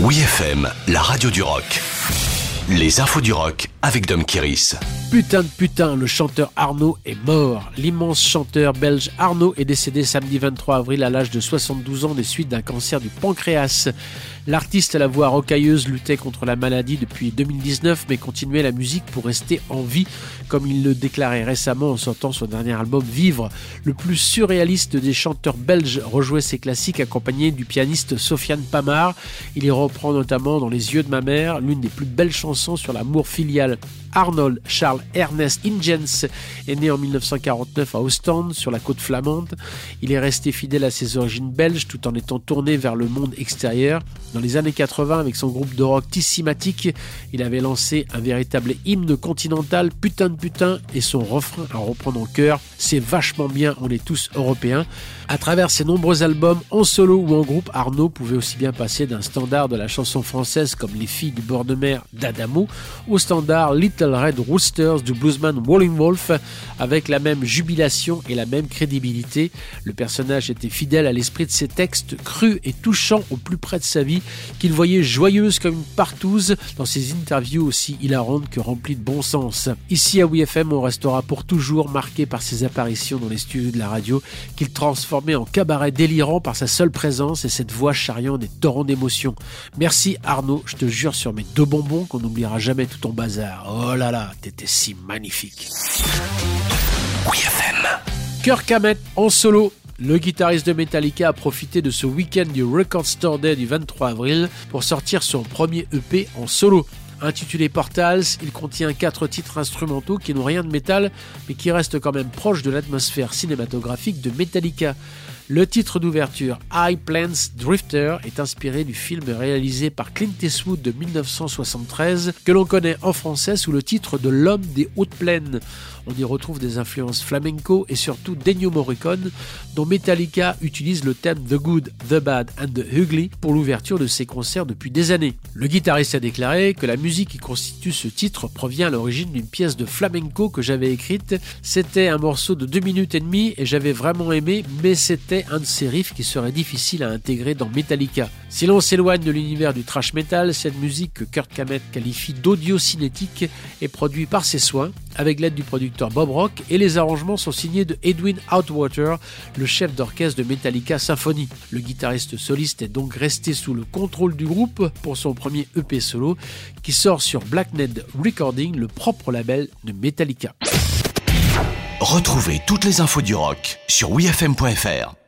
Oui FM, la radio du rock. Les infos du rock avec Dom Kiris. Putain de putain, le chanteur Arnaud est mort. L'immense chanteur belge Arnaud est décédé samedi 23 avril à l'âge de 72 ans des suites d'un cancer du pancréas. L'artiste à la voix rocailleuse luttait contre la maladie depuis 2019 mais continuait la musique pour rester en vie comme il le déclarait récemment en sortant son dernier album Vivre. Le plus surréaliste des chanteurs belges rejouait ses classiques accompagné du pianiste Sofiane Pamar. Il y reprend notamment dans Les yeux de ma mère l'une des plus belles chansons sur l'amour filial. Arnold Charles Ernest Ingens est né en 1949 à Ostende, sur la côte flamande. Il est resté fidèle à ses origines belges tout en étant tourné vers le monde extérieur. Dans les années 80, avec son groupe de rock Tissimatic, il avait lancé un véritable hymne continental, putain de putain, et son refrain à reprendre en chœur, c'est vachement bien, on est tous européens. À travers ses nombreux albums, en solo ou en groupe, Arnaud pouvait aussi bien passer d'un standard de la chanson française comme Les filles du bord de mer d'Adamo au standard Little Red Du bluesman Walling Wolf avec la même jubilation et la même crédibilité. Le personnage était fidèle à l'esprit de ses textes, crus et touchants au plus près de sa vie, qu'il voyait joyeuse comme une partouze dans ses interviews aussi hilarantes que remplies de bon sens. Ici à WFM, on restera pour toujours marqué par ses apparitions dans les studios de la radio qu'il transforme en cabaret délirant par sa seule présence et cette voix charriant des torrents d'émotions. Merci Arnaud, je te jure sur mes deux bonbons qu'on n'oubliera jamais tout ton bazar. Oh là là, t'étais si magnifique. Oui FM. Kirk Hammett en solo. Le guitariste de Metallica a profité de ce week-end du Record Store Day du 23 avril pour sortir son premier EP en solo. Intitulé Portals, il contient quatre titres instrumentaux qui n'ont rien de métal, mais qui restent quand même proches de l'atmosphère cinématographique de Metallica. Le titre d'ouverture, High Plains Drifter, est inspiré du film réalisé par Clint Eastwood de 1973, que l'on connaît en français sous le titre de L'homme des hautes plaines. On y retrouve des influences flamenco et surtout d'Ennio Morricone, dont Metallica utilise le thème The Good, The Bad and The Ugly pour l'ouverture de ses concerts depuis des années. Le guitariste a déclaré que la musique qui constitue ce titre provient à l'origine d'une pièce de flamenco que j'avais écrite. C'était un morceau de 2 minutes et demie et j'avais vraiment aimé, mais c'était un de ces riffs qui serait difficile à intégrer dans Metallica. Si l'on s'éloigne de l'univers du thrash metal, cette musique que Kurt Kamet qualifie d'audio-cinétique est produite par ses soins avec l'aide du producteur Bob Rock et les arrangements sont signés de Edwin Outwater, le chef d'orchestre de Metallica Symphony. Le guitariste soliste est donc resté sous le contrôle du groupe pour son premier EP solo qui sort sur Blackned Recording, le propre label de Metallica. Retrouvez toutes les infos du rock sur wfm.fr.